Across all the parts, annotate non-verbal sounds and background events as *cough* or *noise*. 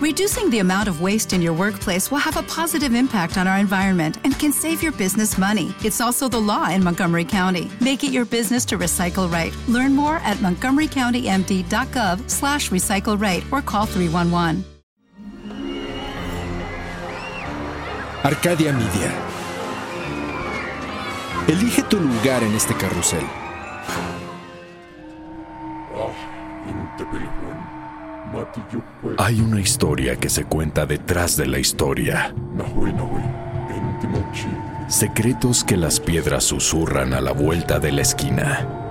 Reducing the amount of waste in your workplace will have a positive impact on our environment and can save your business money. It's also the law in Montgomery County. Make it your business to recycle right. Learn more at montgomerycountymd.gov slash recycle right or call 311. Arcadia Media. Elige tu lugar en este carrusel. Ah, Hay una historia que se cuenta detrás de la historia. Secretos que las piedras susurran a la vuelta de la esquina.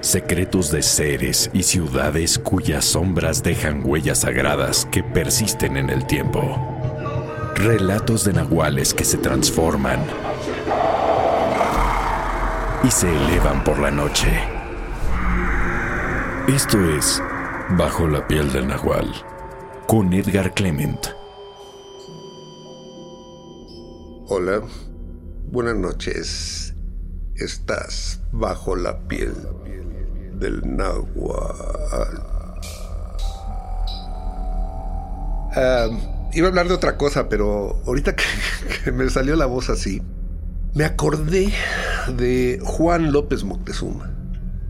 Secretos de seres y ciudades cuyas sombras dejan huellas sagradas que persisten en el tiempo. Relatos de nahuales que se transforman y se elevan por la noche. Esto es Bajo la piel del Nahual, con Edgar Clement. Hola, buenas noches. Estás bajo la piel del Nahual. Ah, iba a hablar de otra cosa, pero ahorita que, *laughs* que me salió la voz así, me acordé de Juan López Moctezuma.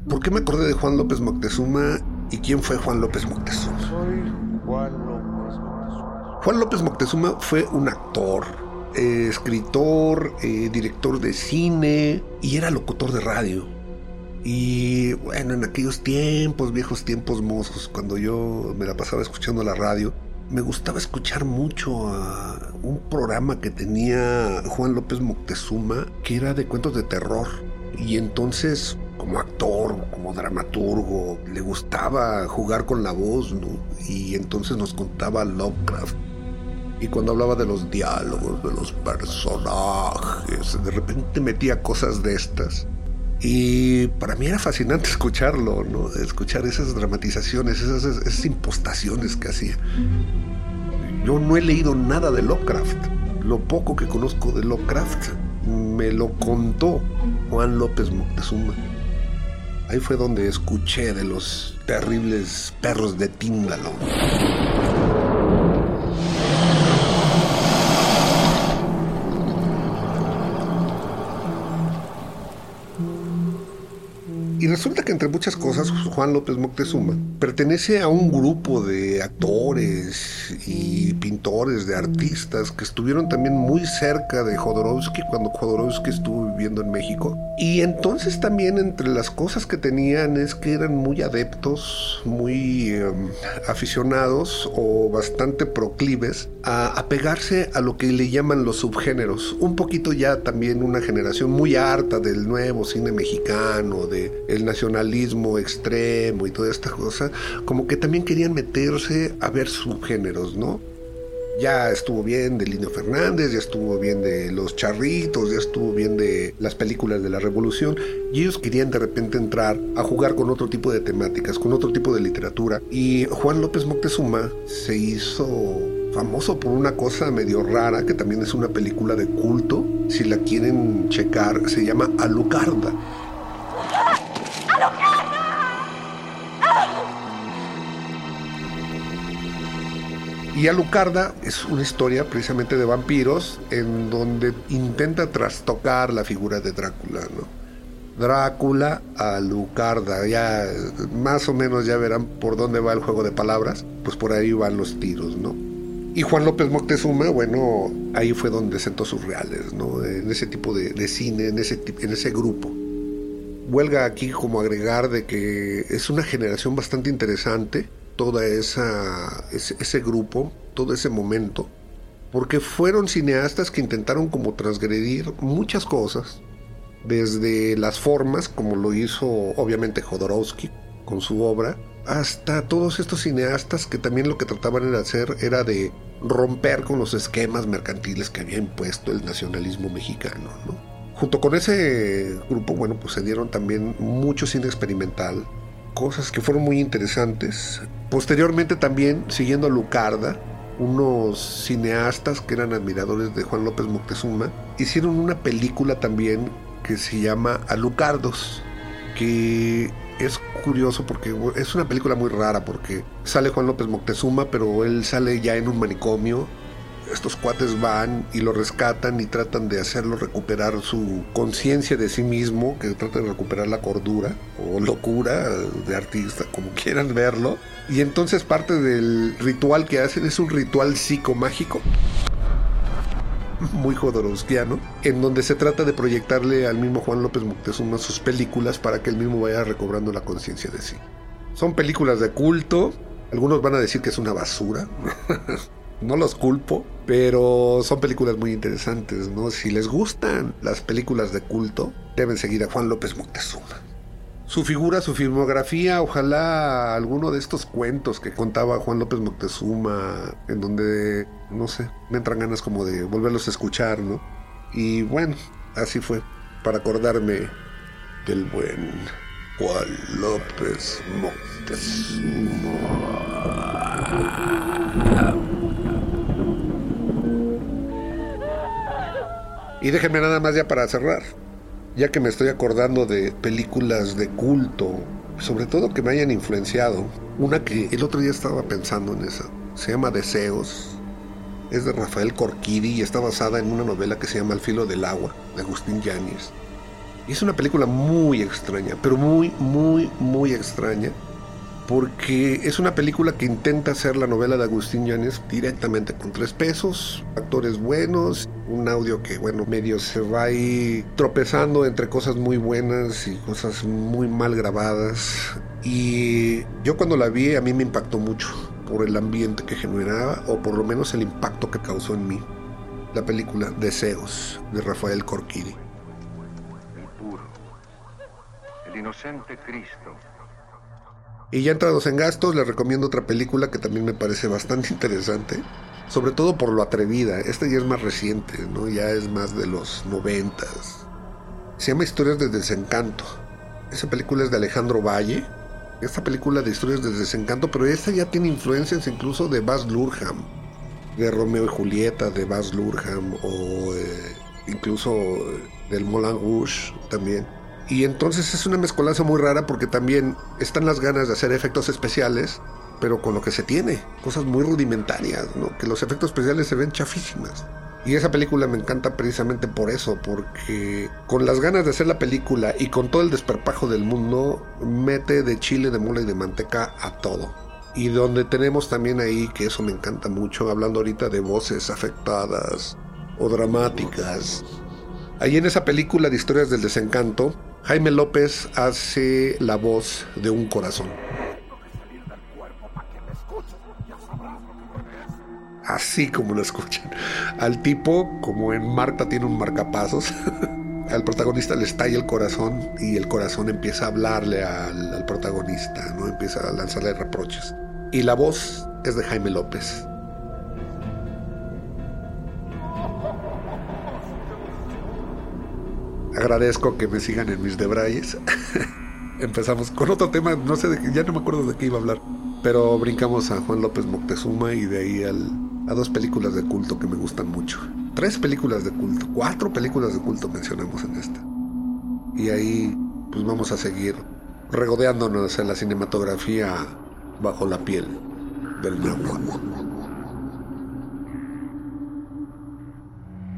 ¿Por qué me acordé de Juan López Moctezuma ¿Y quién fue Juan López Moctezuma? Juan López Moctezuma. Juan López Moctezuma fue un actor, eh, escritor, eh, director de cine y era locutor de radio. Y bueno, en aquellos tiempos, viejos tiempos mozos, cuando yo me la pasaba escuchando la radio, me gustaba escuchar mucho a un programa que tenía Juan López Moctezuma, que era de cuentos de terror. Y entonces como actor, como dramaturgo, le gustaba jugar con la voz, ¿no? Y entonces nos contaba Lovecraft. Y cuando hablaba de los diálogos, de los personajes, de repente metía cosas de estas. Y para mí era fascinante *laughs* escucharlo, ¿no? Escuchar esas dramatizaciones, esas, esas impostaciones que hacía. Yo no he leído nada de Lovecraft. Lo poco que conozco de Lovecraft me lo contó Juan López Moctezuma. Ahí fue donde escuché de los terribles perros de Tíndalo. Y resulta que entre muchas cosas Juan López Moctezuma pertenece a un grupo de actores y pintores, de artistas que estuvieron también muy cerca de Jodorowsky cuando Jodorowsky estuvo viviendo en México. Y entonces también entre las cosas que tenían es que eran muy adeptos, muy em, aficionados o bastante proclives a apegarse a lo que le llaman los subgéneros. Un poquito ya también una generación muy harta del nuevo cine mexicano, de el nacionalismo extremo y toda esta cosa, como que también querían meterse a ver subgéneros, ¿no? Ya estuvo bien de Lino Fernández, ya estuvo bien de Los Charritos, ya estuvo bien de las películas de la Revolución, y ellos querían de repente entrar a jugar con otro tipo de temáticas, con otro tipo de literatura. Y Juan López Moctezuma se hizo famoso por una cosa medio rara, que también es una película de culto, si la quieren checar, se llama Alucarda. Y Alucarda es una historia precisamente de vampiros en donde intenta trastocar la figura de Drácula, ¿no? Drácula, Alucarda, ya más o menos ya verán por dónde va el juego de palabras, pues por ahí van los tiros, ¿no? Y Juan López Moctezuma, bueno, ahí fue donde sentó sus reales, ¿no? En ese tipo de, de cine, en ese, en ese grupo huelga aquí como agregar de que es una generación bastante interesante, toda ese, grupo, todo ese momento, porque fueron cineastas que intentaron como transgredir muchas cosas, desde las formas, como lo hizo obviamente Jodorowsky con su obra, hasta todos estos cineastas que también lo que trataban de hacer era de romper con los esquemas mercantiles que había impuesto el nacionalismo mexicano, ¿no? Junto con ese grupo, bueno, pues se dieron también mucho cine experimental, cosas que fueron muy interesantes. Posteriormente también, siguiendo a Lucarda, unos cineastas que eran admiradores de Juan López Moctezuma, hicieron una película también que se llama Alucardos, que es curioso porque es una película muy rara porque sale Juan López Moctezuma, pero él sale ya en un manicomio. Estos cuates van y lo rescatan y tratan de hacerlo recuperar su conciencia de sí mismo, que trata de recuperar la cordura o locura de artista, como quieran verlo. Y entonces parte del ritual que hacen es un ritual psicomágico muy jodorowskiano, en donde se trata de proyectarle al mismo Juan López Moctezuma sus películas para que él mismo vaya recobrando la conciencia de sí. Son películas de culto, algunos van a decir que es una basura, *laughs* no los culpo, pero son películas muy interesantes, ¿no? Si les gustan las películas de culto, deben seguir a Juan López Moctezuma su figura, su filmografía, ojalá alguno de estos cuentos que contaba Juan López Moctezuma, en donde, no sé, me entran ganas como de volverlos a escuchar, ¿no? Y bueno, así fue, para acordarme del buen Juan López Moctezuma. Y déjenme nada más ya para cerrar ya que me estoy acordando de películas de culto, sobre todo que me hayan influenciado. Una que el otro día estaba pensando en esa, se llama Deseos, es de Rafael Corquidi y está basada en una novela que se llama El filo del agua, de Agustín Yáñez. Y es una película muy extraña, pero muy, muy, muy extraña porque es una película que intenta hacer la novela de Agustín Llanes directamente con tres pesos, actores buenos, un audio que, bueno, medio se va ahí tropezando entre cosas muy buenas y cosas muy mal grabadas. Y yo cuando la vi a mí me impactó mucho por el ambiente que generaba o por lo menos el impacto que causó en mí. La película Deseos de Rafael Corquidi. El puro, el inocente Cristo y ya entrados en gastos, les recomiendo otra película que también me parece bastante *laughs* interesante. Sobre todo por lo atrevida. Esta ya es más reciente, ¿no? Ya es más de los noventas. Se llama Historias de Desencanto. Esa película es de Alejandro Valle. Esta película de Historias de Desencanto, pero esta ya tiene influencias incluso de Baz Luhrmann. De Romeo y Julieta, de Baz Luhrmann, o eh, incluso del Moulin Rouge también. Y entonces es una mezcolanza muy rara porque también están las ganas de hacer efectos especiales, pero con lo que se tiene, cosas muy rudimentarias, ¿no? que los efectos especiales se ven chafísimas. Y esa película me encanta precisamente por eso, porque con las ganas de hacer la película y con todo el desperpajo del mundo, mete de chile, de mula y de manteca a todo. Y donde tenemos también ahí, que eso me encanta mucho, hablando ahorita de voces afectadas o dramáticas. Ahí en esa película de historias del desencanto, Jaime López hace la voz de un corazón. Así como lo escuchan. Al tipo, como en Marta tiene un marcapasos, *laughs* al protagonista le estalla el corazón y el corazón empieza a hablarle al, al protagonista, ¿no? Empieza a lanzarle reproches. Y la voz es de Jaime López. Agradezco que me sigan en mis debrayes. *laughs* Empezamos con otro tema, no sé, de, ya no me acuerdo de qué iba a hablar, pero brincamos a Juan López Moctezuma y de ahí a dos películas de culto que me gustan mucho. Tres películas de culto, cuatro películas de culto mencionamos en esta. Y ahí pues vamos a seguir regodeándonos en la cinematografía bajo la piel del náhuatl.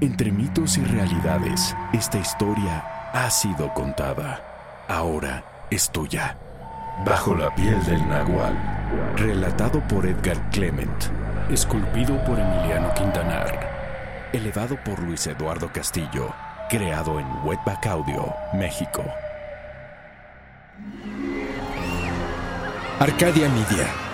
Entre mitos y realidades, esta historia ha sido contada. Ahora es tuya. Bajo la piel del nahual. Relatado por Edgar Clement. Esculpido por Emiliano Quintanar. Elevado por Luis Eduardo Castillo. Creado en Wetback Audio, México. Arcadia Media.